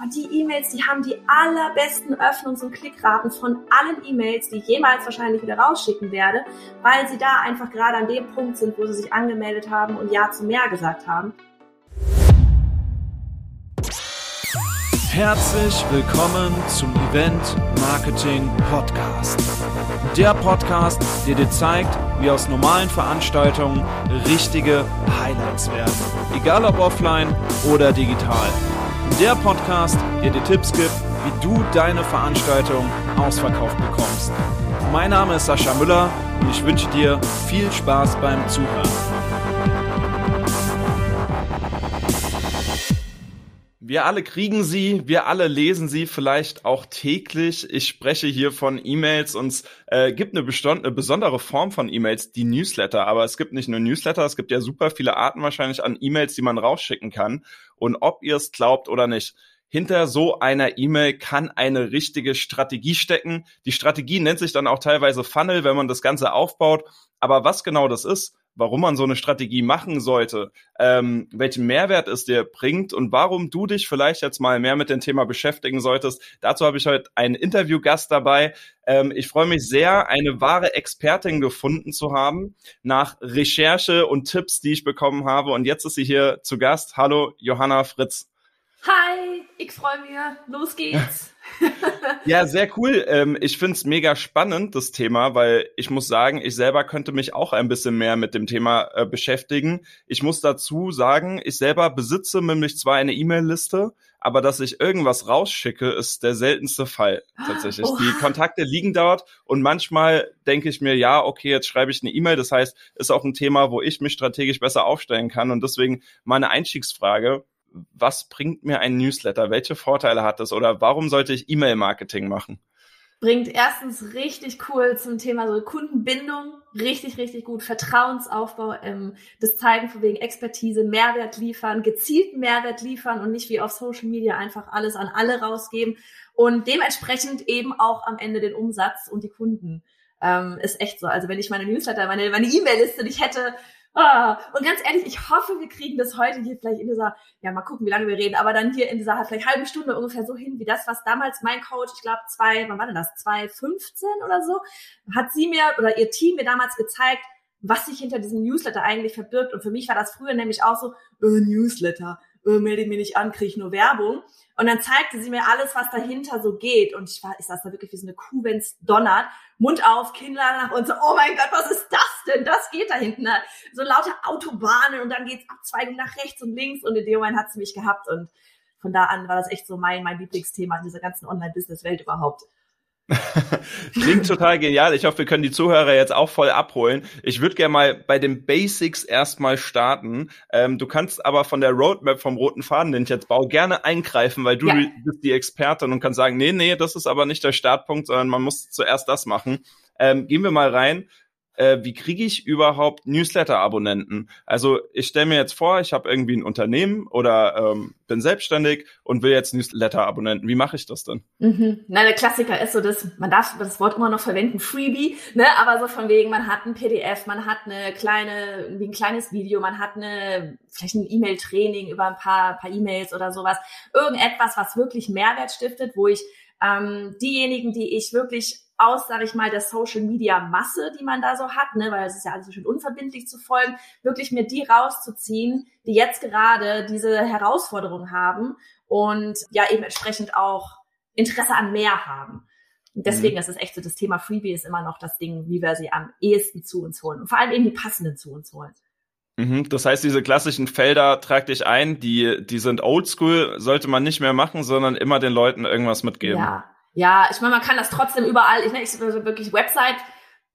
Aber die E-Mails, die haben die allerbesten Öffnungs- und Klickraten von allen E-Mails, die ich jemals wahrscheinlich wieder rausschicken werde, weil sie da einfach gerade an dem Punkt sind, wo sie sich angemeldet haben und Ja zu mehr gesagt haben. Herzlich willkommen zum Event Marketing Podcast. Der Podcast, der dir zeigt, wie aus normalen Veranstaltungen richtige Highlights werden. Egal ob offline oder digital. Der Podcast, der dir Tipps gibt, wie du deine Veranstaltung ausverkauft bekommst. Mein Name ist Sascha Müller und ich wünsche dir viel Spaß beim Zuhören. Wir alle kriegen sie, wir alle lesen sie vielleicht auch täglich. Ich spreche hier von E-Mails und es äh, gibt eine, eine, besondere Form von E-Mails, die Newsletter. Aber es gibt nicht nur Newsletter, es gibt ja super viele Arten wahrscheinlich an E-Mails, die man rausschicken kann. Und ob ihr es glaubt oder nicht, hinter so einer E-Mail kann eine richtige Strategie stecken. Die Strategie nennt sich dann auch teilweise Funnel, wenn man das Ganze aufbaut. Aber was genau das ist, warum man so eine Strategie machen sollte, ähm, welchen Mehrwert es dir bringt und warum du dich vielleicht jetzt mal mehr mit dem Thema beschäftigen solltest. Dazu habe ich heute einen Interviewgast dabei. Ähm, ich freue mich sehr, eine wahre Expertin gefunden zu haben nach Recherche und Tipps, die ich bekommen habe. Und jetzt ist sie hier zu Gast. Hallo, Johanna Fritz. Hi, ich freue mich. Los geht's. ja, sehr cool. Ähm, ich find's mega spannend, das Thema, weil ich muss sagen, ich selber könnte mich auch ein bisschen mehr mit dem Thema äh, beschäftigen. Ich muss dazu sagen, ich selber besitze nämlich zwar eine E-Mail-Liste, aber dass ich irgendwas rausschicke, ist der seltenste Fall tatsächlich. Oh. Die Kontakte liegen dort und manchmal denke ich mir, ja, okay, jetzt schreibe ich eine E-Mail. Das heißt, ist auch ein Thema, wo ich mich strategisch besser aufstellen kann. Und deswegen meine Einstiegsfrage, was bringt mir ein Newsletter? Welche Vorteile hat es? Oder warum sollte ich E-Mail-Marketing machen? Bringt erstens richtig cool zum Thema so Kundenbindung, richtig, richtig gut. Vertrauensaufbau, ähm, das Zeigen von wegen Expertise, Mehrwert liefern, gezielten Mehrwert liefern und nicht wie auf Social Media einfach alles an alle rausgeben und dementsprechend eben auch am Ende den Umsatz und die Kunden. Ähm, ist echt so. Also wenn ich meine Newsletter, meine meine E-Mail-Liste nicht hätte, Ah, und ganz ehrlich, ich hoffe, wir kriegen das heute hier vielleicht in dieser, ja, mal gucken, wie lange wir reden, aber dann hier in dieser vielleicht halben Stunde ungefähr so hin, wie das, was damals mein Coach, ich glaube, zwei, wann war denn das? 2015 oder so, hat sie mir oder ihr Team mir damals gezeigt, was sich hinter diesem Newsletter eigentlich verbirgt. Und für mich war das früher nämlich auch so, äh, Newsletter, äh, melde mich nicht an, kriege ich nur Werbung. Und dann zeigte sie mir alles, was dahinter so geht. Und ich war, ich saß da wirklich wie so eine Kuh, wenn's donnert. Mund auf, Kinder nach und so, oh mein Gott, was ist das denn? Das geht da hinten. Ne? So lauter Autobahnen und dann geht's Abzweigung nach rechts und links. Und in dem Moment hat sie mich gehabt. Und von da an war das echt so mein, mein Lieblingsthema in dieser ganzen Online-Business-Welt überhaupt. Klingt total genial. Ich hoffe, wir können die Zuhörer jetzt auch voll abholen. Ich würde gerne mal bei den Basics erstmal starten. Ähm, du kannst aber von der Roadmap vom roten Faden, den ich jetzt baue, gerne eingreifen, weil du ja. bist die Expertin und kannst sagen, nee, nee, das ist aber nicht der Startpunkt, sondern man muss zuerst das machen. Ähm, gehen wir mal rein äh, wie kriege ich überhaupt Newsletter-Abonnenten? Also ich stelle mir jetzt vor, ich habe irgendwie ein Unternehmen oder ähm, bin selbstständig und will jetzt Newsletter-Abonnenten. Wie mache ich das denn? Mhm. Na, der Klassiker ist so, dass man darf das Wort immer noch verwenden, Freebie, ne? aber so von wegen, man hat ein PDF, man hat eine kleine, wie ein kleines Video, man hat eine vielleicht ein E-Mail-Training über ein paar, paar E-Mails oder sowas. Irgendetwas, was wirklich Mehrwert stiftet, wo ich ähm, diejenigen, die ich wirklich aus, sage ich mal, der Social Media Masse, die man da so hat, ne, weil es ist ja alles so schön unverbindlich zu folgen, wirklich mir die rauszuziehen, die jetzt gerade diese Herausforderung haben und ja eben entsprechend auch Interesse an mehr haben. Und deswegen mhm. ist es echt so, das Thema Freebie ist immer noch das Ding, wie wir sie am ehesten zu uns holen und vor allem eben die passenden zu uns holen. Mhm, das heißt, diese klassischen Felder trag dich ein, die, die sind oldschool, sollte man nicht mehr machen, sondern immer den Leuten irgendwas mitgeben. Ja, ja, ich meine, man kann das trotzdem überall, ich, ne, ich also wirklich Website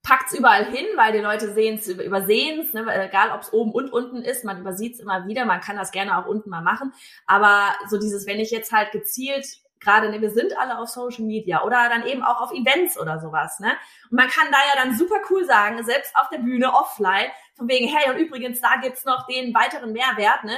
packt's überall hin, weil die Leute sehen es, übersehen es, ne, egal ob es oben und unten ist, man übersieht es immer wieder, man kann das gerne auch unten mal machen. Aber so dieses, wenn ich jetzt halt gezielt gerade, ne, wir sind alle auf Social Media oder dann eben auch auf Events oder sowas, ne? Und man kann da ja dann super cool sagen, selbst auf der Bühne, offline, von wegen, hey, und übrigens, da gibt's noch den weiteren Mehrwert, ne?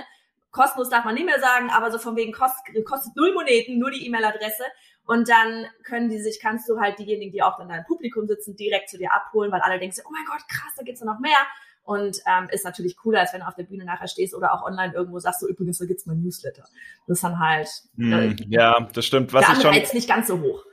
Kostenlos darf man nicht mehr sagen, aber so von wegen kostet, kostet null Moneten, nur die E-Mail-Adresse. Und dann können die sich, kannst du halt diejenigen, die auch in deinem Publikum sitzen, direkt zu dir abholen, weil alle denken, oh mein Gott, krass, da gibt's ja noch mehr. und ähm, ist natürlich cooler, als wenn du auf der Bühne nachher stehst oder auch online irgendwo sagst, so übrigens, da gibt's mein Newsletter. Das ist dann halt hm, äh, ja, das stimmt. Was der ich schon, nicht ganz so hoch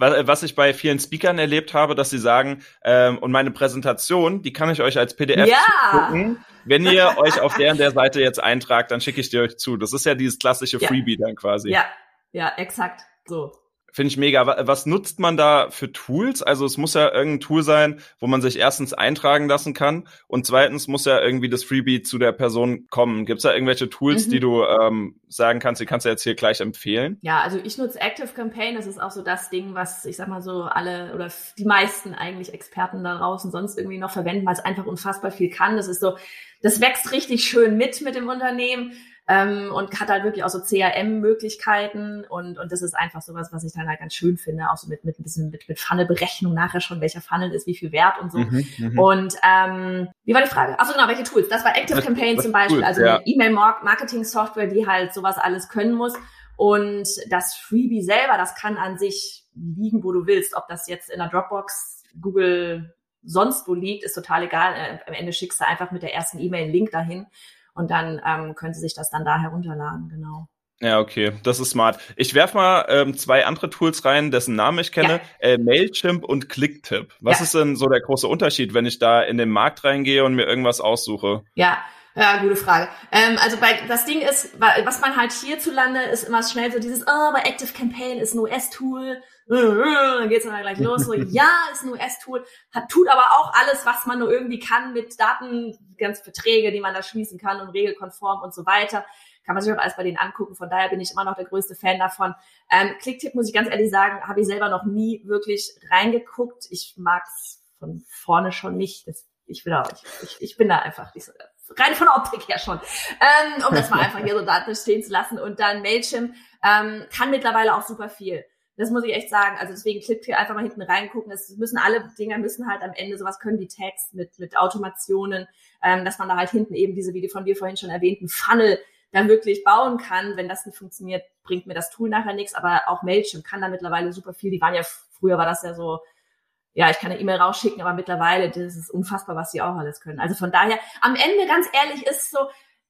was ich bei vielen Speakern erlebt habe, dass sie sagen, ähm, und meine Präsentation, die kann ich euch als PDF ja. gucken. Wenn ihr euch auf deren der Seite jetzt eintragt, dann schicke ich die euch zu. Das ist ja dieses klassische ja. Freebie dann quasi. Ja, ja, exakt. So. Finde ich mega. Was nutzt man da für Tools? Also es muss ja irgendein Tool sein, wo man sich erstens eintragen lassen kann und zweitens muss ja irgendwie das Freebie zu der Person kommen. Gibt es da irgendwelche Tools, mhm. die du ähm, sagen kannst, die kannst du jetzt hier gleich empfehlen? Ja, also ich nutze Active Campaign. Das ist auch so das Ding, was ich sag mal so alle oder die meisten eigentlich Experten da draußen sonst irgendwie noch verwenden, weil es einfach unfassbar viel kann. Das ist so, das wächst richtig schön mit mit dem Unternehmen ähm, und hat halt wirklich auch so CRM-Möglichkeiten und, und das ist einfach sowas, was ich dann halt ganz schön finde, auch so mit, mit ein bisschen mit, mit Funnel-Berechnung nachher schon, welcher Funnel ist, wie viel wert und so. Mhm, mhm. und ähm, wie war die Frage? Achso, genau, welche Tools? Das war Active Campaign zum Beispiel, cool, also ja. E-Mail-Marketing-Software, die halt sowas alles können muss. Und das Freebie selber, das kann an sich liegen, wo du willst. Ob das jetzt in der Dropbox, Google, sonst wo liegt, ist total egal. Äh, am Ende schickst du einfach mit der ersten E-Mail einen Link dahin und dann ähm, können Sie sich das dann da herunterladen, genau. Ja, okay, das ist smart. Ich werf mal ähm, zwei andere Tools rein, dessen Namen ich kenne, ja. äh, Mailchimp und Clicktip. Was ja. ist denn so der große Unterschied, wenn ich da in den Markt reingehe und mir irgendwas aussuche? Ja, ja, gute Frage. Ähm, also bei das Ding ist, was man halt hierzulande ist immer schnell so dieses, oh, aber Active Campaign ist ein US-Tool, dann geht's dann gleich los. So, ja, ist ein US-Tool, tut aber auch alles, was man nur irgendwie kann mit Daten, ganz Verträge, die man da schließen kann und regelkonform und so weiter. Kann man sich auch alles bei denen angucken. Von daher bin ich immer noch der größte Fan davon. Ähm, Clicktip muss ich ganz ehrlich sagen, habe ich selber noch nie wirklich reingeguckt. Ich mag's von vorne schon nicht. Das, ich, bin da, ich, ich, ich bin da einfach nicht so rein von Optik her schon, ähm, um das mal einfach hier so da stehen zu lassen. Und dann Mailchimp ähm, kann mittlerweile auch super viel. Das muss ich echt sagen. Also deswegen Clip hier einfach mal hinten reingucken. Es müssen alle Dinger müssen halt am Ende sowas können wie Tags mit mit Automationen, ähm, dass man da halt hinten eben diese, wie von dir vorhin schon erwähnten Funnel dann wirklich bauen kann. Wenn das nicht funktioniert, bringt mir das Tool nachher nichts. Aber auch Mailchimp kann da mittlerweile super viel. Die waren ja früher war das ja so ja, ich kann eine E-Mail rausschicken, aber mittlerweile, das ist unfassbar, was sie auch alles können. Also von daher, am Ende, ganz ehrlich, ist so,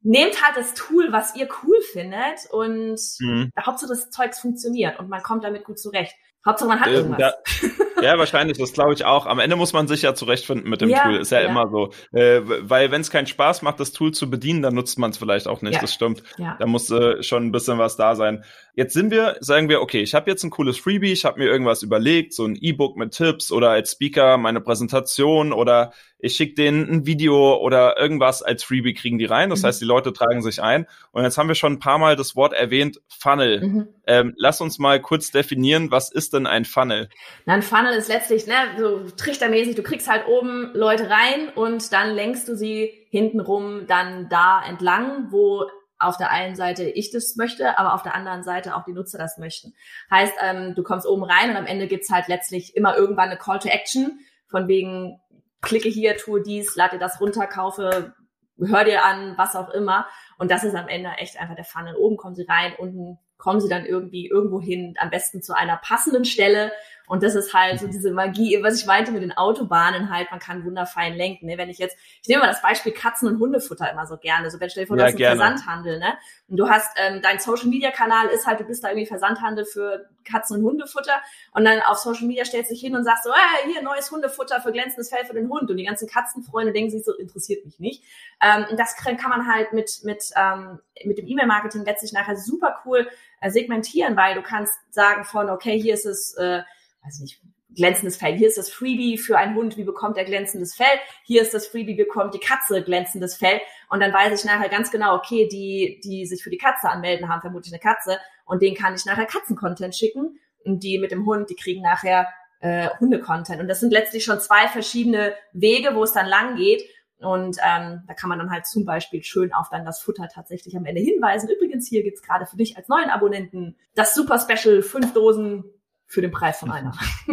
nehmt halt das Tool, was ihr cool findet und mhm. Hauptsache das Zeugs funktioniert und man kommt damit gut zurecht. Hauptsache man hat äh, irgendwas. Ja, ja, wahrscheinlich, das glaube ich auch. Am Ende muss man sich ja zurechtfinden mit dem ja, Tool, ist ja, ja. immer so. Äh, weil wenn es keinen Spaß macht, das Tool zu bedienen, dann nutzt man es vielleicht auch nicht, das stimmt. Ja. Da muss äh, schon ein bisschen was da sein. Jetzt sind wir, sagen wir, okay, ich habe jetzt ein cooles Freebie, ich habe mir irgendwas überlegt, so ein E-Book mit Tipps oder als Speaker meine Präsentation oder ich schicke denen ein Video oder irgendwas als Freebie kriegen die rein. Das mhm. heißt, die Leute tragen sich ein. Und jetzt haben wir schon ein paar Mal das Wort erwähnt, Funnel. Mhm. Ähm, lass uns mal kurz definieren, was ist denn ein Funnel? Na, ein Funnel ist letztlich ne, so trichtermäßig, du kriegst halt oben Leute rein und dann lenkst du sie hintenrum dann da entlang, wo auf der einen Seite ich das möchte, aber auf der anderen Seite auch die Nutzer das möchten. Heißt, ähm, du kommst oben rein und am Ende gibt's halt letztlich immer irgendwann eine Call to Action, von wegen klicke hier, tue dies, lade dir das runter, kaufe, hör dir an, was auch immer. Und das ist am Ende echt einfach der Funnel. Oben kommen sie rein, unten kommen sie dann irgendwie irgendwo hin, am besten zu einer passenden Stelle, und das ist halt so mhm. diese Magie, was ich meinte mit den Autobahnen halt, man kann wunderfein lenken. Ne? Wenn ich jetzt, ich nehme mal das Beispiel Katzen- und Hundefutter immer so gerne. So, wenn stell dir vor, du ja, hast einen Versandhandel, ne? Und du hast, ähm, dein Social Media Kanal ist halt, du bist da irgendwie Versandhandel für Katzen- und Hundefutter. Und dann auf Social Media stellst du dich hin und sagst so, hey, hier neues Hundefutter für glänzendes Fell für den Hund. Und die ganzen Katzenfreunde denken sich so, interessiert mich nicht. Ähm, und das kann man halt mit, mit, ähm, mit dem E-Mail-Marketing letztlich nachher super cool äh, segmentieren, weil du kannst sagen von, okay, hier ist es, äh, weiß nicht, glänzendes Fell. Hier ist das Freebie für einen Hund, wie bekommt er glänzendes Fell? Hier ist das Freebie, bekommt die Katze glänzendes Fell? Und dann weiß ich nachher ganz genau, okay, die, die sich für die Katze anmelden, haben vermutlich eine Katze und denen kann ich nachher Katzencontent schicken und die mit dem Hund, die kriegen nachher äh, Hundecontent. Und das sind letztlich schon zwei verschiedene Wege, wo es dann lang geht. Und ähm, da kann man dann halt zum Beispiel schön auf dann das Futter tatsächlich am Ende hinweisen. Übrigens, hier gibt's gerade für dich als neuen Abonnenten das Super Special, fünf Dosen für den Preis von einer.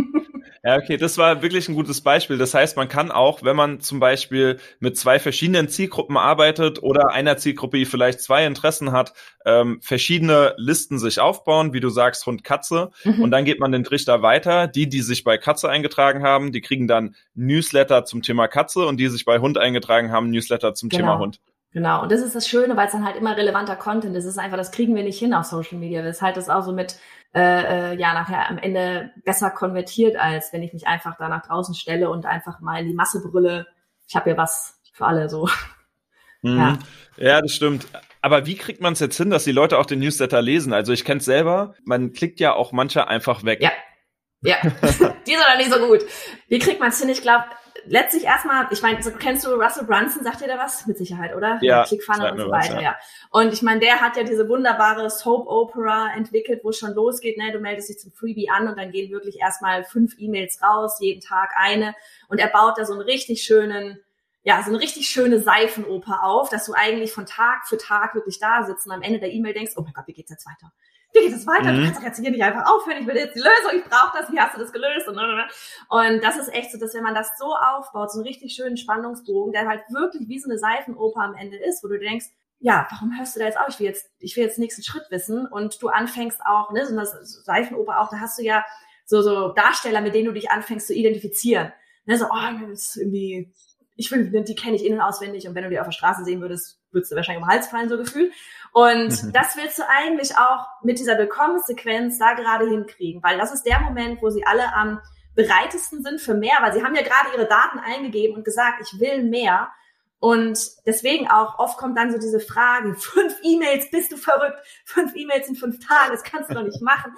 Ja, okay, das war wirklich ein gutes Beispiel. Das heißt, man kann auch, wenn man zum Beispiel mit zwei verschiedenen Zielgruppen arbeitet oder einer Zielgruppe, die vielleicht zwei Interessen hat, ähm, verschiedene Listen sich aufbauen, wie du sagst, Hund, Katze. Mhm. Und dann geht man den Trichter weiter. Die, die sich bei Katze eingetragen haben, die kriegen dann Newsletter zum Thema Katze und die sich bei Hund eingetragen haben, Newsletter zum genau. Thema Hund. Genau, und das ist das Schöne, weil es dann halt immer relevanter Content ist. Das ist einfach, das kriegen wir nicht hin auf Social Media. Das ist halt das auch so mit, äh, äh, ja, nachher am Ende besser konvertiert, als wenn ich mich einfach da nach draußen stelle und einfach mal in die Masse brülle. Ich habe ja was für alle so. Mhm. Ja. ja, das stimmt. Aber wie kriegt man es jetzt hin, dass die Leute auch den Newsletter lesen? Also ich kenne es selber, man klickt ja auch manche einfach weg. Ja. Ja, die sind dann nicht so gut. Wie kriegt man es hin? Ich glaube, letztlich erstmal, ich meine, so, kennst du Russell Brunson, sagt dir da was? Mit Sicherheit, oder? Ja. Clickfunnel und so weiter, ja. ja. Und ich meine, der hat ja diese wunderbare Soap Opera entwickelt, wo es schon losgeht, ne? Du meldest dich zum Freebie an und dann gehen wirklich erstmal fünf E-Mails raus, jeden Tag eine. Und er baut da so einen richtig schönen, ja, so eine richtig schöne Seifenoper auf, dass du eigentlich von Tag für Tag wirklich da sitzt und am Ende der E-Mail denkst, oh mein Gott, wie geht's jetzt weiter? Wie geht es weiter? Mhm. Du kannst doch jetzt hier nicht einfach aufhören. Ich will jetzt die Lösung. Ich brauche das. Wie hast du das gelöst? Und, und das ist echt so, dass wenn man das so aufbaut, so einen richtig schönen Spannungsbogen, der halt wirklich wie so eine Seifenoper am Ende ist, wo du denkst, ja, warum hörst du da jetzt auf? Ich will jetzt, ich will jetzt nächsten Schritt wissen. Und du anfängst auch, ne, so eine Seifenoper auch, da hast du ja so, so Darsteller, mit denen du dich anfängst zu identifizieren. Ne, so, oh, das ist irgendwie ich finde, die kenne ich innen auswendig und wenn du die auf der Straße sehen würdest, würdest du wahrscheinlich um den Hals fallen, so gefühlt. Und mhm. das willst du eigentlich auch mit dieser Willkommenssequenz da gerade hinkriegen, weil das ist der Moment, wo sie alle am bereitesten sind für mehr, weil sie haben ja gerade ihre Daten eingegeben und gesagt, ich will mehr. Und deswegen auch oft kommt dann so diese Frage, fünf E-Mails, bist du verrückt? Fünf E-Mails in fünf Tagen, das kannst du doch nicht machen.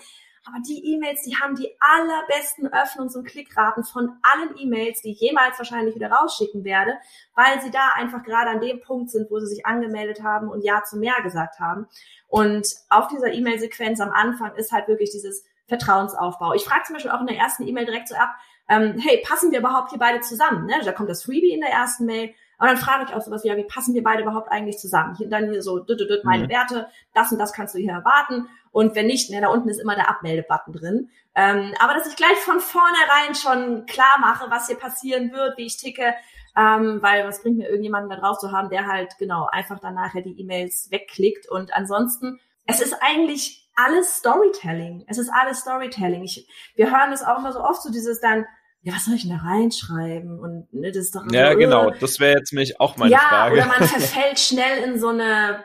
Aber die E-Mails, die haben die allerbesten Öffnungs- und Klickraten von allen E-Mails, die ich jemals wahrscheinlich wieder rausschicken werde, weil sie da einfach gerade an dem Punkt sind, wo sie sich angemeldet haben und Ja zu mehr gesagt haben. Und auf dieser E-Mail-Sequenz am Anfang ist halt wirklich dieses Vertrauensaufbau. Ich frage zum Beispiel auch in der ersten E-Mail direkt so ab, ähm, hey, passen wir überhaupt hier beide zusammen? Ne? Da kommt das Freebie in der ersten Mail. Aber dann frage ich auch sowas wie, ja, wie passen wir beide überhaupt eigentlich zusammen? Hier, dann hier so, düt, düt, meine mhm. Werte, das und das kannst du hier erwarten. Und wenn nicht, ne, da unten ist immer der Abmeldebutton drin. Ähm, aber dass ich gleich von vornherein schon klar mache, was hier passieren wird, wie ich ticke, ähm, weil was bringt mir irgendjemanden da drauf zu haben, der halt genau einfach dann nachher die E-Mails wegklickt. Und ansonsten, es ist eigentlich alles Storytelling. Es ist alles Storytelling. Ich, wir hören es auch immer so oft, so dieses dann, ja, was soll ich denn da reinschreiben? Und ne, das ist doch Ja, so, genau, das wäre jetzt mich auch meine ja, Frage. Oder man verfällt schnell in so eine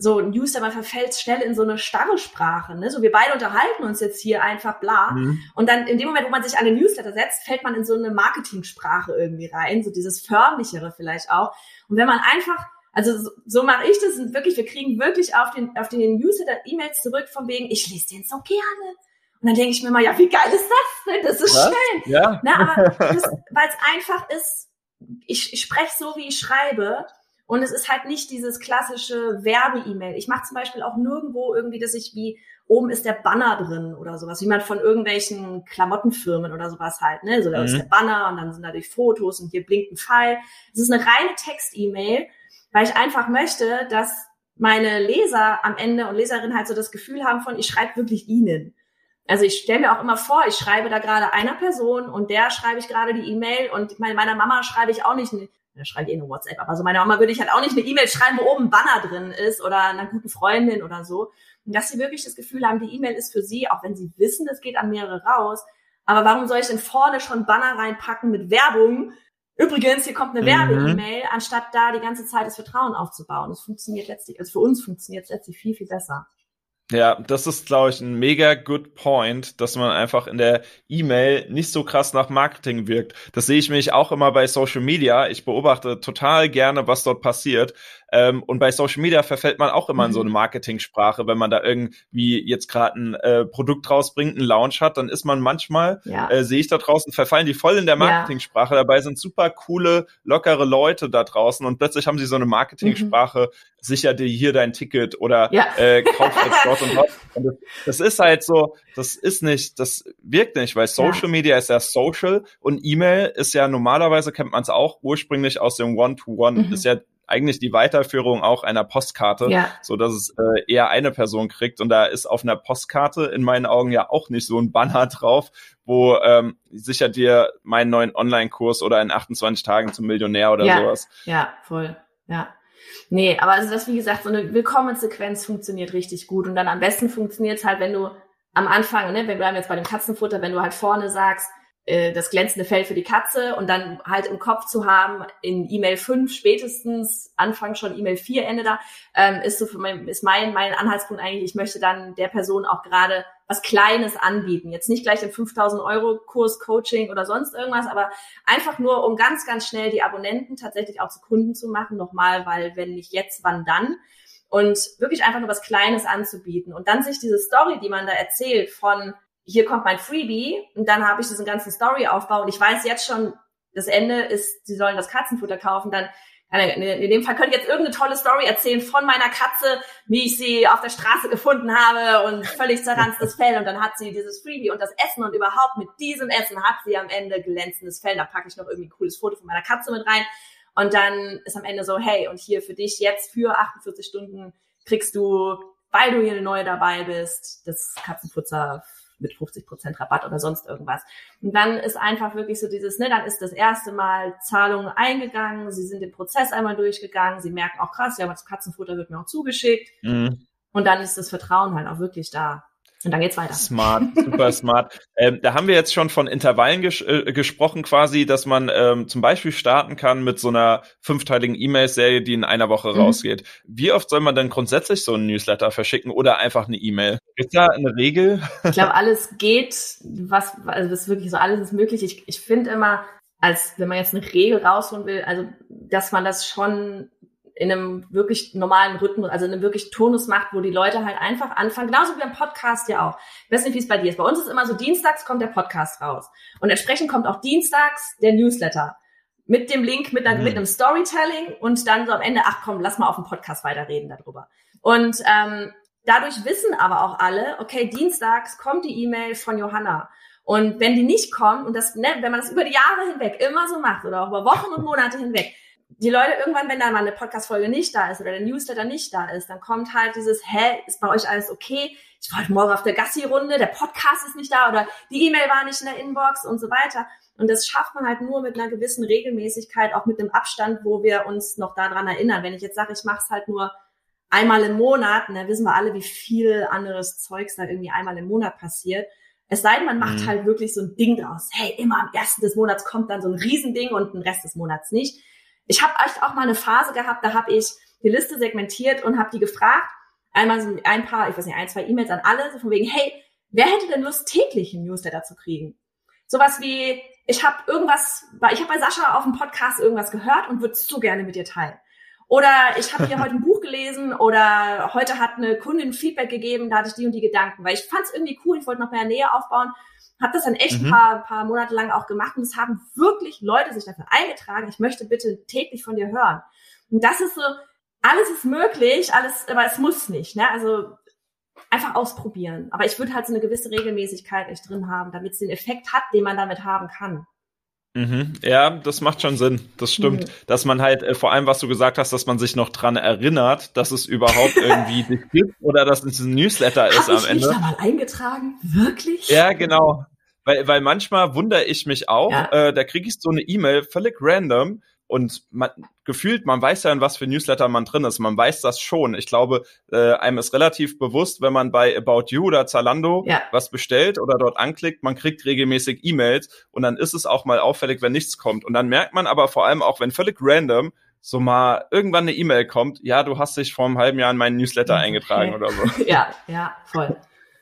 so ein User, man verfällt schnell in so eine starre Sprache. Ne? So wir beide unterhalten uns jetzt hier einfach bla. Mhm. Und dann in dem Moment, wo man sich an den Newsletter setzt, fällt man in so eine Marketing-Sprache irgendwie rein, so dieses förmlichere vielleicht auch. Und wenn man einfach, also so, so mache ich das und wirklich, wir kriegen wirklich auf den, auf den Newsletter E-Mails zurück von wegen, ich lese den so gerne. Und dann denke ich mir mal, ja, wie geil ist das denn? Das ist Was? schön. Ja. Na, aber weil es einfach ist, ich, ich spreche so, wie ich schreibe. Und es ist halt nicht dieses klassische Werbe-E-Mail. Ich mache zum Beispiel auch nirgendwo irgendwie, dass ich wie oben ist der Banner drin oder sowas, wie man von irgendwelchen Klamottenfirmen oder sowas halt, ne? So da mhm. ist der Banner und dann sind da die Fotos und hier blinkt ein Pfeil. Es ist eine reine Text-E-Mail, weil ich einfach möchte, dass meine Leser am Ende und Leserinnen halt so das Gefühl haben von, ich schreibe wirklich ihnen. Also ich stelle mir auch immer vor, ich schreibe da gerade einer Person und der schreibe ich gerade die E-Mail und meiner Mama schreibe ich auch nicht, da schreibe ich eh eine WhatsApp, aber so meiner Mama würde ich halt auch nicht eine E-Mail schreiben, wo oben ein Banner drin ist oder einer guten Freundin oder so. Und dass sie wirklich das Gefühl haben, die E-Mail ist für sie, auch wenn sie wissen, es geht an mehrere raus. Aber warum soll ich denn vorne schon Banner reinpacken mit Werbung? Übrigens, hier kommt eine mhm. Werbe-E-Mail, anstatt da die ganze Zeit das Vertrauen aufzubauen. Das funktioniert letztlich, also für uns funktioniert es letztlich viel, viel besser. Ja, das ist, glaube ich, ein mega good point, dass man einfach in der E-Mail nicht so krass nach Marketing wirkt. Das sehe ich mich auch immer bei Social Media. Ich beobachte total gerne, was dort passiert. Ähm, und bei Social Media verfällt man auch immer in so eine mhm. Marketingsprache, wenn man da irgendwie jetzt gerade ein äh, Produkt rausbringt, einen Launch hat, dann ist man manchmal, ja. äh, sehe ich da draußen, verfallen die voll in der Marketingsprache. Ja. Dabei sind super coole, lockere Leute da draußen und plötzlich haben sie so eine Marketingsprache, mhm. sicher dir hier dein Ticket oder ja. äh, kauf jetzt dort und dort. Und das, das, ist halt so, das ist nicht, das wirkt nicht, weil Social Media ist ja social und E-Mail ist ja normalerweise, kennt man es auch ursprünglich aus dem One-to-One, -One, mhm. ist ja eigentlich die Weiterführung auch einer Postkarte, ja. so dass es äh, eher eine Person kriegt. Und da ist auf einer Postkarte in meinen Augen ja auch nicht so ein Banner drauf, wo ähm, sicher dir meinen neuen Online-Kurs oder in 28 Tagen zum Millionär oder ja. sowas. Ja, voll. Ja. Nee, aber also das, wie gesagt, so eine Willkommenssequenz funktioniert richtig gut. Und dann am besten funktioniert es halt, wenn du am Anfang, ne, wir bleiben jetzt bei dem Katzenfutter, wenn du halt vorne sagst, das glänzende Fell für die Katze und dann halt im Kopf zu haben, in E-Mail 5 spätestens, Anfang schon E-Mail 4 Ende da, ähm, ist so für mein, ist mein, mein Anhaltspunkt eigentlich, ich möchte dann der Person auch gerade was Kleines anbieten. Jetzt nicht gleich den 5000 Euro Kurs Coaching oder sonst irgendwas, aber einfach nur, um ganz, ganz schnell die Abonnenten tatsächlich auch zu Kunden zu machen. Nochmal, weil wenn nicht jetzt, wann dann? Und wirklich einfach nur was Kleines anzubieten. Und dann sich diese Story, die man da erzählt von, hier kommt mein Freebie und dann habe ich diesen ganzen Storyaufbau und ich weiß jetzt schon, das Ende ist, sie sollen das Katzenfutter kaufen, dann in dem Fall könnte ich jetzt irgendeine tolle Story erzählen von meiner Katze, wie ich sie auf der Straße gefunden habe und völlig zerranztes Fell und dann hat sie dieses Freebie und das Essen und überhaupt mit diesem Essen hat sie am Ende glänzendes Fell. Da packe ich noch irgendwie ein cooles Foto von meiner Katze mit rein und dann ist am Ende so, hey, und hier für dich jetzt für 48 Stunden kriegst du, weil du hier neu dabei bist, das Katzenfutter mit 50 Prozent Rabatt oder sonst irgendwas. Und dann ist einfach wirklich so dieses, ne, dann ist das erste Mal Zahlungen eingegangen, sie sind den Prozess einmal durchgegangen, sie merken auch krass, ja, das Katzenfutter wird mir auch zugeschickt. Mhm. Und dann ist das Vertrauen halt auch wirklich da. Und dann geht's weiter. Smart, super smart. Ähm, da haben wir jetzt schon von Intervallen ges äh, gesprochen, quasi, dass man ähm, zum Beispiel starten kann mit so einer fünfteiligen E-Mail-Serie, die in einer Woche mhm. rausgeht. Wie oft soll man denn grundsätzlich so einen Newsletter verschicken oder einfach eine E-Mail? Ist da eine Regel? Ich glaube, alles geht, was, also das ist wirklich so, alles ist möglich. Ich, ich finde immer, als wenn man jetzt eine Regel rausholen will, also dass man das schon in einem wirklich normalen Rhythmus, also in einem wirklich Tonus macht, wo die Leute halt einfach anfangen, genauso wie beim Podcast ja auch. Ich weiß nicht, wie es bei dir ist. Bei uns ist immer so, dienstags kommt der Podcast raus. Und entsprechend kommt auch dienstags der Newsletter. Mit dem Link, mit, einer, mhm. mit einem Storytelling und dann so am Ende, ach komm, lass mal auf dem Podcast weiterreden darüber. Und ähm, dadurch wissen aber auch alle, okay, dienstags kommt die E-Mail von Johanna. Und wenn die nicht kommt, und das, ne, wenn man das über die Jahre hinweg immer so macht oder auch über Wochen und Monate hinweg, die Leute irgendwann, wenn dann mal eine Podcast-Folge nicht da ist oder der Newsletter nicht da ist, dann kommt halt dieses, hä, ist bei euch alles okay? Ich war heute Morgen auf der Gassi-Runde, der Podcast ist nicht da oder die E-Mail war nicht in der Inbox und so weiter. Und das schafft man halt nur mit einer gewissen Regelmäßigkeit, auch mit dem Abstand, wo wir uns noch daran erinnern. Wenn ich jetzt sage, ich mache es halt nur einmal im Monat, dann wissen wir alle, wie viel anderes Zeugs da irgendwie einmal im Monat passiert. Es sei denn, man macht mhm. halt wirklich so ein Ding draus. Hey, immer am ersten des Monats kommt dann so ein Riesending und den Rest des Monats nicht. Ich habe echt auch mal eine Phase gehabt, da habe ich die Liste segmentiert und habe die gefragt, einmal so ein paar, ich weiß nicht, ein, zwei E-Mails an alle, so von wegen, hey, wer hätte denn Lust, täglich einen Newsletter zu kriegen? Sowas wie, ich habe irgendwas, ich habe bei Sascha auf dem Podcast irgendwas gehört und würde es so gerne mit dir teilen. Oder ich habe hier heute ein Buch gelesen oder heute hat eine Kundin Feedback gegeben, da hatte ich die und die Gedanken, weil ich fand es irgendwie cool, ich wollte noch mehr Nähe aufbauen habe das dann echt mhm. ein paar, paar Monate lang auch gemacht und es haben wirklich Leute sich dafür eingetragen, ich möchte bitte täglich von dir hören. Und das ist so, alles ist möglich, alles, aber es muss nicht. Ne? Also einfach ausprobieren. Aber ich würde halt so eine gewisse Regelmäßigkeit echt drin haben, damit es den Effekt hat, den man damit haben kann. Mhm. Ja, das macht schon Sinn. Das stimmt. Mhm. Dass man halt, äh, vor allem, was du gesagt hast, dass man sich noch dran erinnert, dass es überhaupt irgendwie dich gibt oder dass es ein Newsletter ist Hab am ich Ende. Mich da mal eingetragen? Wirklich? Ja, genau. Weil, weil manchmal wundere ich mich auch, ja. äh, da kriege ich so eine E-Mail völlig random und man, gefühlt, man weiß ja, in was für Newsletter man drin ist. Man weiß das schon. Ich glaube, äh, einem ist relativ bewusst, wenn man bei About You oder Zalando ja. was bestellt oder dort anklickt, man kriegt regelmäßig E-Mails und dann ist es auch mal auffällig, wenn nichts kommt. Und dann merkt man aber vor allem auch, wenn völlig random so mal irgendwann eine E-Mail kommt, ja, du hast dich vor einem halben Jahr in meinen Newsletter okay. eingetragen oder so. Ja, ja, voll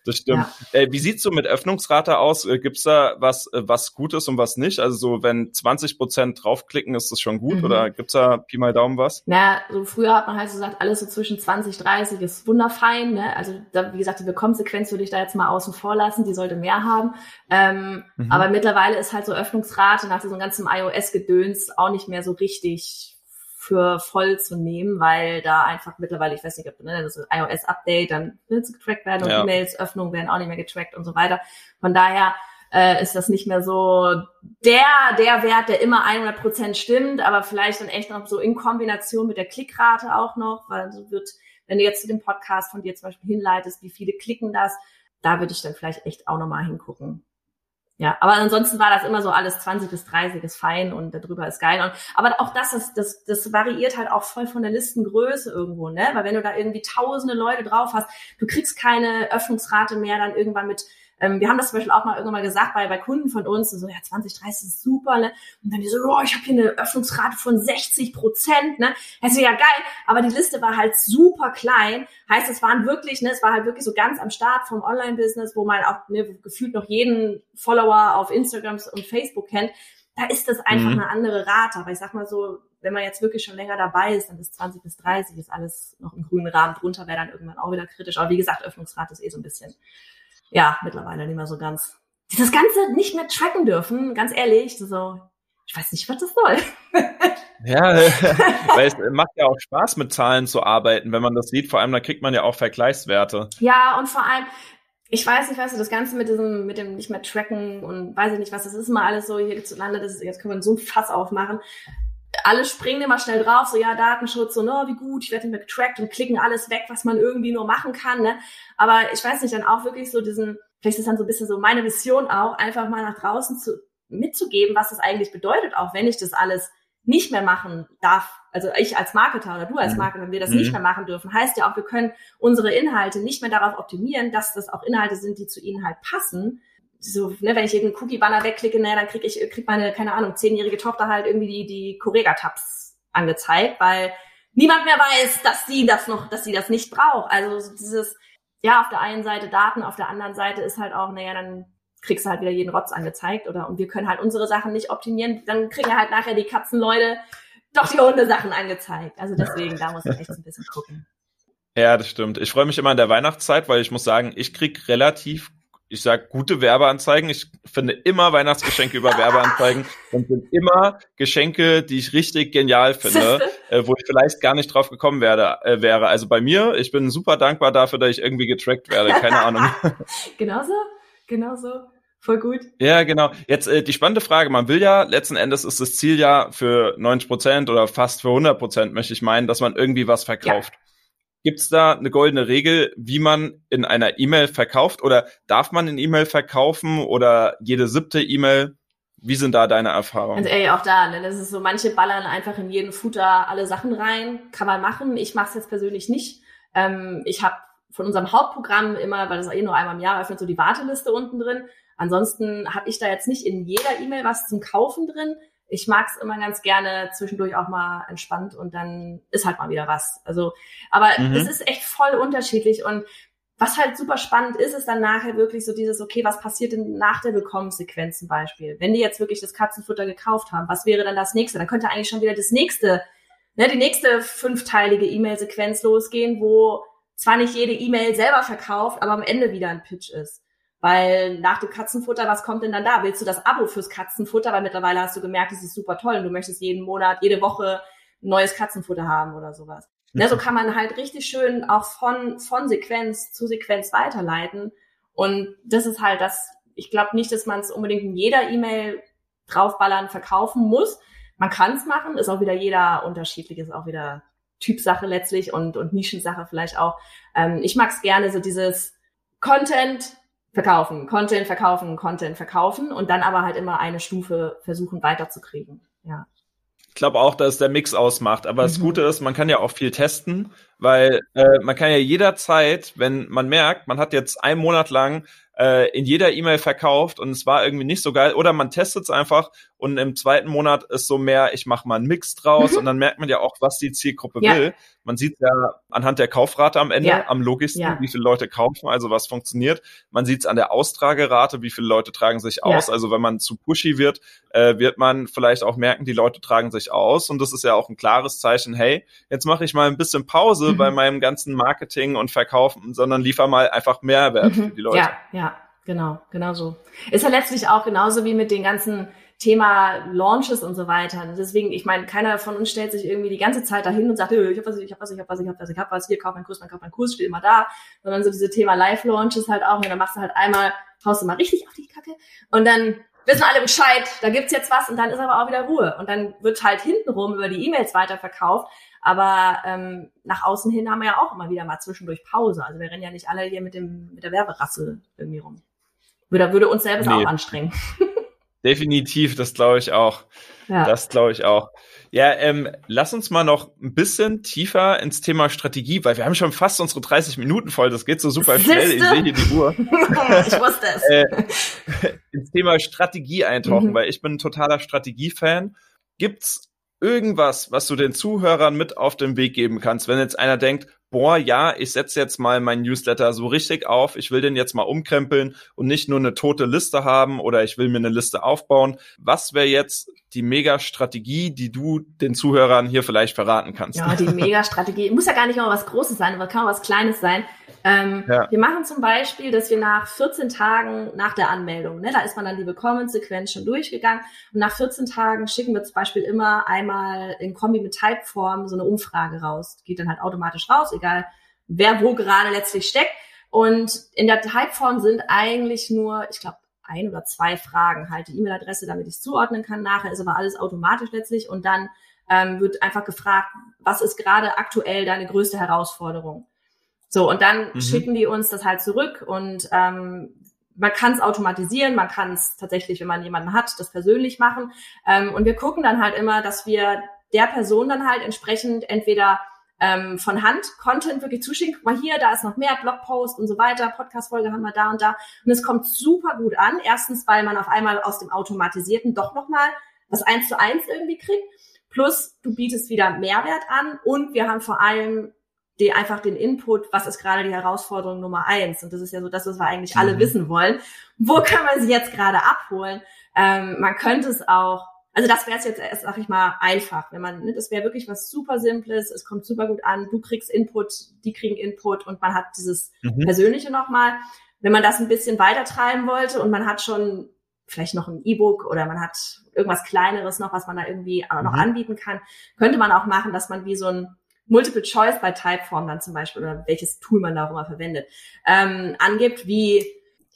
das stimmt. Ja. Äh, wie sieht's so mit Öffnungsrate aus? Äh, gibt's da was, äh, was Gutes und was nicht? Also so, wenn 20 Prozent draufklicken, ist das schon gut? Mhm. Oder gibt's da Pi mal Daumen was? Na, so früher hat man halt so gesagt, alles so zwischen 20, 30 ist wunderfein. Ne? Also da, wie gesagt, die Willkommensequenz würde ich da jetzt mal außen vor lassen. Die sollte mehr haben. Ähm, mhm. Aber mittlerweile ist halt so Öffnungsrate nach diesem ganzen iOS-Gedöns auch nicht mehr so richtig für voll zu nehmen, weil da einfach mittlerweile, ich weiß nicht, ob ne, das iOS-Update, dann es getrackt werden und ja. E-Mails, Öffnungen werden auch nicht mehr getrackt und so weiter. Von daher äh, ist das nicht mehr so der, der Wert, der immer 100 Prozent stimmt, aber vielleicht dann echt noch so in Kombination mit der Klickrate auch noch, weil so wird, wenn du jetzt zu dem Podcast von dir zum Beispiel hinleitest, wie viele klicken das, da würde ich dann vielleicht echt auch nochmal hingucken. Ja, aber ansonsten war das immer so alles 20 bis 30 ist fein und darüber ist geil. Und, aber auch das, ist, das, das variiert halt auch voll von der Listengröße irgendwo, ne? Weil wenn du da irgendwie tausende Leute drauf hast, du kriegst keine Öffnungsrate mehr dann irgendwann mit ähm, wir haben das zum Beispiel auch mal irgendwann mal gesagt bei, bei Kunden von uns, so, ja, 20, 30 ist super, ne? Und dann die so, oh, ich habe hier eine Öffnungsrate von 60 Prozent, ne? Also ja geil, aber die Liste war halt super klein. Heißt, es waren wirklich, ne, es war halt wirklich so ganz am Start vom Online-Business, wo man auch ne, gefühlt noch jeden Follower auf Instagram und Facebook kennt. Da ist das einfach mhm. eine andere Rate. Aber ich sag mal so, wenn man jetzt wirklich schon länger dabei ist, dann ist 20 bis 30 ist alles noch im grünen Rahmen. Drunter wäre dann irgendwann auch wieder kritisch. Aber wie gesagt, Öffnungsrate ist eh so ein bisschen ja, mittlerweile nicht mehr so ganz. Dieses Ganze nicht mehr tracken dürfen, ganz ehrlich, so, ich weiß nicht, was das soll. Ja, weil es macht ja auch Spaß, mit Zahlen zu arbeiten, wenn man das sieht. Vor allem, da kriegt man ja auch Vergleichswerte. Ja, und vor allem, ich weiß nicht, weißt du, das Ganze mit diesem, mit dem nicht mehr tracken und weiß ich nicht was, das ist immer alles so hier zu Lande, das ist, jetzt können wir so ein Fass aufmachen. Alle springen immer schnell drauf, so ja, Datenschutz, so, ne, wie gut, ich werde nicht mehr getrackt und klicken alles weg, was man irgendwie nur machen kann, ne. Aber ich weiß nicht, dann auch wirklich so diesen, vielleicht ist dann so ein bisschen so meine Mission auch, einfach mal nach draußen zu, mitzugeben, was das eigentlich bedeutet, auch wenn ich das alles nicht mehr machen darf, also ich als Marketer oder du als mhm. Marketer, wenn wir das mhm. nicht mehr machen dürfen, heißt ja auch, wir können unsere Inhalte nicht mehr darauf optimieren, dass das auch Inhalte sind, die zu ihnen halt passen. So, ne, wenn ich irgendeinen Cookie-Banner wegklicke, ne, dann kriege ich, krieg meine, keine Ahnung, zehnjährige Tochter halt irgendwie die, die Correga-Tabs angezeigt, weil niemand mehr weiß, dass sie das noch, dass sie das nicht braucht. Also dieses, ja, auf der einen Seite Daten, auf der anderen Seite ist halt auch, naja, dann kriegst du halt wieder jeden Rotz angezeigt oder und wir können halt unsere Sachen nicht optimieren, dann kriegen halt nachher die Katzenleute doch die Hundesachen angezeigt. Also deswegen, da muss man echt ein bisschen gucken. Ja, das stimmt. Ich freue mich immer in der Weihnachtszeit, weil ich muss sagen, ich krieg relativ ich sag gute Werbeanzeigen. Ich finde immer Weihnachtsgeschenke über Werbeanzeigen und sind immer Geschenke, die ich richtig genial finde, äh, wo ich vielleicht gar nicht drauf gekommen werde, äh, wäre. Also bei mir, ich bin super dankbar dafür, dass ich irgendwie getrackt werde. Keine Ahnung. genauso, genauso. Voll gut. Ja, genau. Jetzt äh, die spannende Frage. Man will ja, letzten Endes ist das Ziel ja für 90 Prozent oder fast für 100 Prozent, möchte ich meinen, dass man irgendwie was verkauft. Ja. Gibt es da eine goldene Regel, wie man in einer E-Mail verkauft? Oder darf man in E-Mail verkaufen oder jede siebte E-Mail? Wie sind da deine Erfahrungen? Also ey, auch da, ne, das ist so, manche ballern einfach in jeden Footer alle Sachen rein. Kann man machen. Ich mache es jetzt persönlich nicht. Ähm, ich habe von unserem Hauptprogramm immer, weil das eh nur einmal im Jahr öffnet, so die Warteliste unten drin. Ansonsten habe ich da jetzt nicht in jeder E-Mail was zum Kaufen drin ich mag es immer ganz gerne zwischendurch auch mal entspannt und dann ist halt mal wieder was. Also, aber mhm. es ist echt voll unterschiedlich und was halt super spannend ist, ist dann nachher wirklich so dieses, okay, was passiert denn nach der Willkommenssequenz zum Beispiel? Wenn die jetzt wirklich das Katzenfutter gekauft haben, was wäre dann das nächste? Dann könnte eigentlich schon wieder das nächste, ne, die nächste fünfteilige E-Mail-Sequenz losgehen, wo zwar nicht jede E-Mail selber verkauft, aber am Ende wieder ein Pitch ist. Weil nach dem Katzenfutter, was kommt denn dann da? Willst du das Abo fürs Katzenfutter? Weil mittlerweile hast du gemerkt, es ist super toll und du möchtest jeden Monat, jede Woche ein neues Katzenfutter haben oder sowas. Mhm. Ne, so kann man halt richtig schön auch von, von Sequenz zu Sequenz weiterleiten. Und das ist halt das, ich glaube nicht, dass man es unbedingt in jeder E-Mail draufballern, verkaufen muss. Man kann es machen, ist auch wieder jeder unterschiedlich, ist auch wieder Typsache letztlich und, und Nischensache vielleicht auch. Ähm, ich mag es gerne, so dieses Content verkaufen, Content verkaufen, Content verkaufen und dann aber halt immer eine Stufe versuchen weiterzukriegen. Ja. Ich glaube auch, dass der Mix ausmacht. Aber mhm. das Gute ist, man kann ja auch viel testen, weil äh, man kann ja jederzeit, wenn man merkt, man hat jetzt einen Monat lang äh, in jeder E-Mail verkauft und es war irgendwie nicht so geil. Oder man testet es einfach und im zweiten Monat ist so mehr, ich mache mal einen Mix draus mhm. und dann merkt man ja auch, was die Zielgruppe ja. will. Man sieht ja anhand der Kaufrate am Ende, ja. am logischsten, ja. wie viele Leute kaufen, also was funktioniert. Man sieht es an der Austragerate, wie viele Leute tragen sich aus. Also wenn man zu pushy wird, äh, wird man vielleicht auch merken, die Leute tragen sich aus. Und das ist ja auch ein klares Zeichen, hey, jetzt mache ich mal ein bisschen Pause mhm. bei meinem ganzen Marketing und Verkaufen, sondern liefer mal einfach Mehrwert mhm. für die Leute. Ja, ja genau, genau so. Ist ja letztlich auch genauso wie mit den ganzen Thema Launches und so weiter. Deswegen, ich meine, keiner von uns stellt sich irgendwie die ganze Zeit dahin und sagt, ich habe was, ich habe was, ich habe was, ich habe was, ich habe was, hier kauf meinen Kurs, man kauft meinen Kurs, steht immer da. Sondern so diese Thema Live-Launches halt auch. Und dann machst du halt einmal, haust du mal richtig auf die Kacke und dann wissen alle Bescheid, da gibt's jetzt was und dann ist aber auch wieder Ruhe. Und dann wird halt hintenrum über die E-Mails weiterverkauft. Aber ähm, nach außen hin haben wir ja auch immer wieder mal zwischendurch Pause. Also wir rennen ja nicht alle hier mit dem mit der Werberassel irgendwie rum. Würde, würde uns selbst nee. auch anstrengen. Definitiv, das glaube ich auch. Ja. Das glaube ich auch. Ja, ähm, lass uns mal noch ein bisschen tiefer ins Thema Strategie, weil wir haben schon fast unsere 30 Minuten voll. Das geht so super schnell. Ich sehe hier die Uhr. ich wusste es. äh, ins Thema Strategie eintauchen, mhm. weil ich bin ein totaler Strategiefan. Gibt's irgendwas, was du den Zuhörern mit auf den Weg geben kannst, wenn jetzt einer denkt, boah, ja, ich setze jetzt mal mein Newsletter so richtig auf, ich will den jetzt mal umkrempeln und nicht nur eine tote Liste haben oder ich will mir eine Liste aufbauen. Was wäre jetzt die Mega-Strategie, die du den Zuhörern hier vielleicht verraten kannst? Ja, die Mega-Strategie muss ja gar nicht mal was Großes sein, aber kann auch was Kleines sein. Ähm, ja. Wir machen zum Beispiel, dass wir nach 14 Tagen nach der Anmeldung, ne, da ist man dann die Willkommensequenz schon durchgegangen und nach 14 Tagen schicken wir zum Beispiel immer einmal in Kombi mit Typeform so eine Umfrage raus. Geht dann halt automatisch raus, egal wer wo gerade letztlich steckt. Und in der Typeform sind eigentlich nur, ich glaube, ein oder zwei Fragen, halt die E-Mail-Adresse, damit ich es zuordnen kann. Nachher ist aber alles automatisch letztlich und dann ähm, wird einfach gefragt, was ist gerade aktuell deine größte Herausforderung? So, und dann mhm. schicken die uns das halt zurück und ähm, man kann es automatisieren, man kann es tatsächlich, wenn man jemanden hat, das persönlich machen. Ähm, und wir gucken dann halt immer, dass wir der Person dann halt entsprechend entweder ähm, von Hand Content wirklich zuschicken. Guck mal hier, da ist noch mehr Blogpost und so weiter, Podcast-Folge haben wir da und da. Und es kommt super gut an. Erstens, weil man auf einmal aus dem Automatisierten doch nochmal was eins zu eins irgendwie kriegt. Plus, du bietest wieder Mehrwert an und wir haben vor allem die einfach den Input, was ist gerade die Herausforderung Nummer eins? Und das ist ja so das, was wir eigentlich alle mhm. wissen wollen. Wo kann man sie jetzt gerade abholen? Ähm, man könnte es auch, also das wäre es jetzt, sag ich mal, einfach. Wenn man, ne, das wäre wirklich was super Simples, es kommt super gut an, du kriegst Input, die kriegen Input und man hat dieses mhm. Persönliche nochmal. Wenn man das ein bisschen weiter treiben wollte und man hat schon vielleicht noch ein E-Book oder man hat irgendwas Kleineres noch, was man da irgendwie auch noch mhm. anbieten kann, könnte man auch machen, dass man wie so ein Multiple Choice bei Typeform dann zum Beispiel oder welches Tool man da auch immer verwendet, ähm, angibt, wie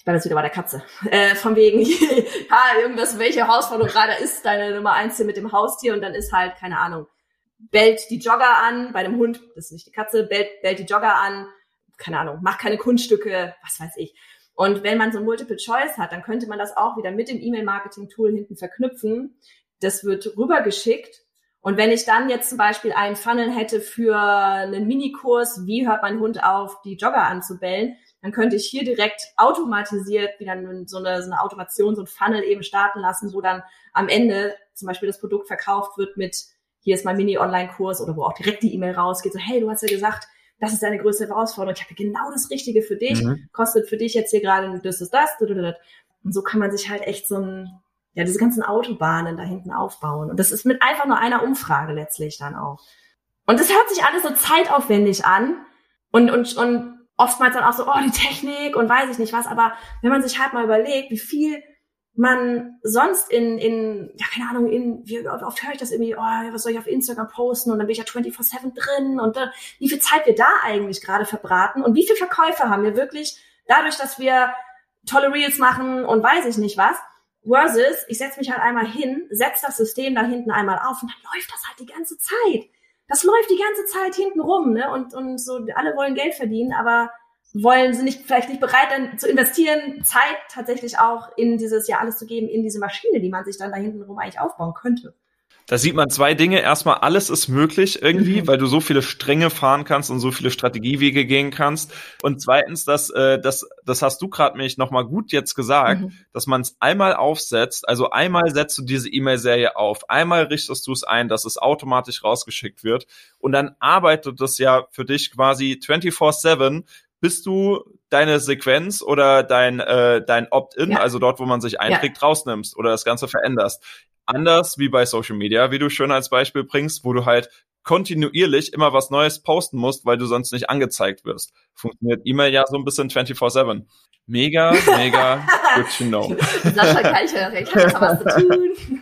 ich bin jetzt wieder bei der Katze. Äh, von wegen, ja, irgendwas, welche Herausforderung gerade ist, deine Nummer eins hier mit dem Haustier und dann ist halt, keine Ahnung, bellt die Jogger an, bei dem Hund, das ist nicht die Katze, bellt, bellt die Jogger an, keine Ahnung, macht keine Kunststücke, was weiß ich. Und wenn man so ein Multiple Choice hat, dann könnte man das auch wieder mit dem E-Mail-Marketing-Tool hinten verknüpfen. Das wird rübergeschickt und wenn ich dann jetzt zum Beispiel einen Funnel hätte für einen Minikurs, wie hört mein Hund auf, die Jogger anzubellen, dann könnte ich hier direkt automatisiert wieder so eine, so eine Automation, so ein Funnel eben starten lassen, wo dann am Ende zum Beispiel das Produkt verkauft wird mit, hier ist mein Mini-Online-Kurs oder wo auch direkt die E-Mail rausgeht, so, hey, du hast ja gesagt, das ist deine größte Herausforderung, ich habe genau das Richtige für dich, mhm. kostet für dich jetzt hier gerade das ist das, und so kann man sich halt echt so ein, ja, diese ganzen Autobahnen da hinten aufbauen. Und das ist mit einfach nur einer Umfrage letztlich dann auch. Und das hört sich alles so zeitaufwendig an und, und, und oftmals dann auch so, oh, die Technik und weiß ich nicht was. Aber wenn man sich halt mal überlegt, wie viel man sonst in, in, ja, keine Ahnung, in, wie oft höre ich das irgendwie, oh, was soll ich auf Instagram posten und dann bin ich ja 24-7 drin und äh, wie viel Zeit wir da eigentlich gerade verbraten und wie viel Verkäufe haben wir wirklich dadurch, dass wir tolle Reels machen und weiß ich nicht was. Versus, ich setze mich halt einmal hin, setze das System da hinten einmal auf und dann läuft das halt die ganze Zeit. Das läuft die ganze Zeit hinten rum, ne? Und, und so, alle wollen Geld verdienen, aber wollen sie nicht, vielleicht nicht bereit, dann zu investieren, Zeit tatsächlich auch in dieses, ja, alles zu geben, in diese Maschine, die man sich dann da hinten rum eigentlich aufbauen könnte. Da sieht man zwei Dinge. Erstmal, alles ist möglich irgendwie, mhm. weil du so viele Stränge fahren kannst und so viele Strategiewege gehen kannst. Und zweitens, das, äh, das, das hast du gerade mich nochmal gut jetzt gesagt, mhm. dass man es einmal aufsetzt. Also einmal setzt du diese E-Mail-Serie auf, einmal richtest du es ein, dass es automatisch rausgeschickt wird. Und dann arbeitet das ja für dich quasi 24-7 bis du deine Sequenz oder dein, äh, dein Opt-in, ja. also dort, wo man sich einträgt, ja. rausnimmst oder das Ganze veränderst. Anders wie bei Social Media, wie du schön als Beispiel bringst, wo du halt kontinuierlich immer was Neues posten musst, weil du sonst nicht angezeigt wirst. Funktioniert E-Mail ja so ein bisschen 24-7. Mega, mega good to know. Sascha kann ich was zu tun.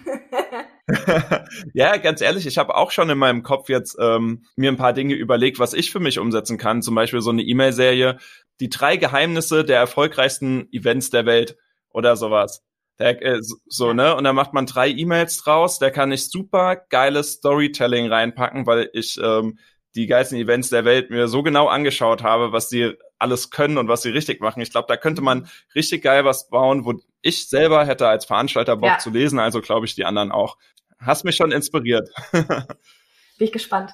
ja, ganz ehrlich, ich habe auch schon in meinem Kopf jetzt ähm, mir ein paar Dinge überlegt, was ich für mich umsetzen kann. Zum Beispiel so eine E-Mail-Serie, die drei Geheimnisse der erfolgreichsten Events der Welt oder sowas. Der, äh, so, ne? Und dann macht man drei E-Mails draus. Da kann ich super geiles Storytelling reinpacken, weil ich ähm, die geilsten Events der Welt mir so genau angeschaut habe, was die alles können und was sie richtig machen. Ich glaube, da könnte man richtig geil was bauen, wo ich selber hätte als Veranstalter Bock ja. zu lesen, also glaube ich die anderen auch. Hast mich schon inspiriert. Bin ich gespannt.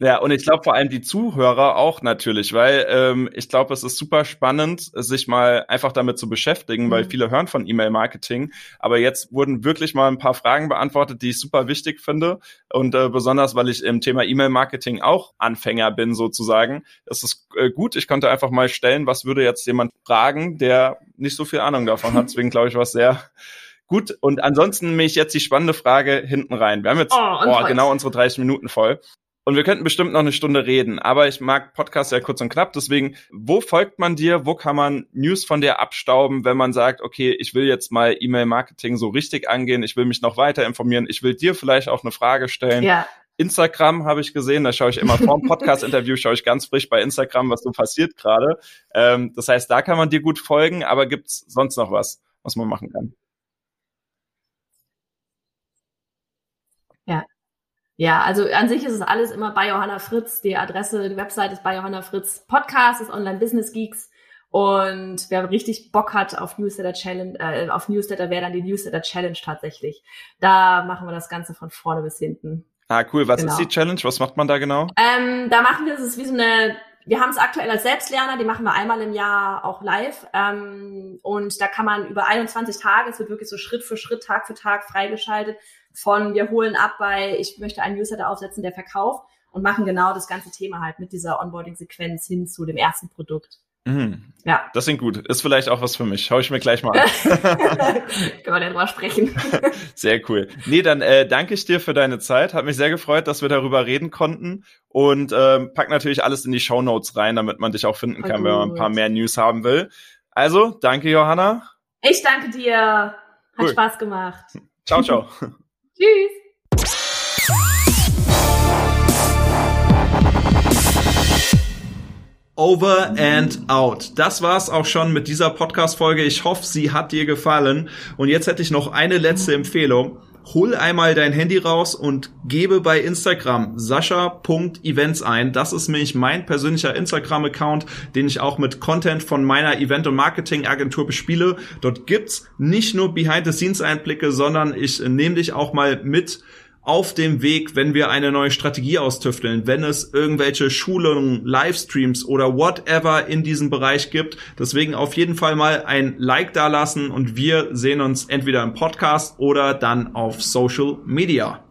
Ja, und ich glaube vor allem die Zuhörer auch natürlich, weil ähm, ich glaube, es ist super spannend, sich mal einfach damit zu beschäftigen, mhm. weil viele hören von E-Mail-Marketing. Aber jetzt wurden wirklich mal ein paar Fragen beantwortet, die ich super wichtig finde. Und äh, besonders, weil ich im Thema E-Mail-Marketing auch Anfänger bin sozusagen. Es ist äh, gut, ich konnte einfach mal stellen, was würde jetzt jemand fragen, der nicht so viel Ahnung davon hat. Deswegen glaube ich, was sehr Gut, und ansonsten nehme ich jetzt die spannende Frage hinten rein. Wir haben jetzt oh, oh, genau unsere 30 Minuten voll. Und wir könnten bestimmt noch eine Stunde reden, aber ich mag Podcasts ja kurz und knapp. Deswegen, wo folgt man dir? Wo kann man News von dir abstauben, wenn man sagt, okay, ich will jetzt mal E-Mail-Marketing so richtig angehen, ich will mich noch weiter informieren, ich will dir vielleicht auch eine Frage stellen. Ja. Instagram habe ich gesehen, da schaue ich immer vor dem Podcast-Interview, schaue ich ganz frisch bei Instagram, was so passiert gerade. Ähm, das heißt, da kann man dir gut folgen, aber gibt's sonst noch was, was man machen kann? Ja, ja, also an sich ist es alles immer bei Johanna Fritz. Die Adresse, die Website ist bei Johanna Fritz. Podcast ist Online Business Geeks. Und wer richtig Bock hat auf Newsletter Challenge, äh, auf Newsletter, wäre dann die Newsletter Challenge tatsächlich. Da machen wir das Ganze von vorne bis hinten. Ah, cool. Was genau. ist die Challenge? Was macht man da genau? Ähm, da machen wir, es ist wie so eine, wir haben es aktuell als Selbstlerner, die machen wir einmal im Jahr auch live. Ähm, und da kann man über 21 Tage, es wird wirklich so Schritt für Schritt, Tag für Tag freigeschaltet, von wir holen ab bei, ich möchte einen Newsletter aufsetzen, der verkauft und machen genau das ganze Thema halt mit dieser Onboarding-Sequenz hin zu dem ersten Produkt. Mhm. Ja. Das klingt gut. Ist vielleicht auch was für mich. Schau ich mir gleich mal an. Können wir darüber sprechen. sehr cool. Nee, dann äh, danke ich dir für deine Zeit. Hat mich sehr gefreut, dass wir darüber reden konnten. Und ähm, pack natürlich alles in die Show Notes rein, damit man dich auch finden kann, wenn man ein paar mehr News haben will. Also, danke, Johanna. Ich danke dir. Hat cool. Spaß gemacht. Ciao, ciao. Tschüss. Over and out. Das war's auch schon mit dieser Podcast-Folge. Ich hoffe, sie hat dir gefallen. Und jetzt hätte ich noch eine letzte Empfehlung hol einmal dein Handy raus und gebe bei Instagram sascha.events ein. Das ist nämlich mein persönlicher Instagram-Account, den ich auch mit Content von meiner Event- und Marketing-Agentur bespiele. Dort gibt's nicht nur Behind-the-Scenes-Einblicke, sondern ich nehme dich auch mal mit auf dem Weg, wenn wir eine neue Strategie austüfteln, wenn es irgendwelche Schulungen, Livestreams oder whatever in diesem Bereich gibt. Deswegen auf jeden Fall mal ein Like da lassen und wir sehen uns entweder im Podcast oder dann auf Social Media.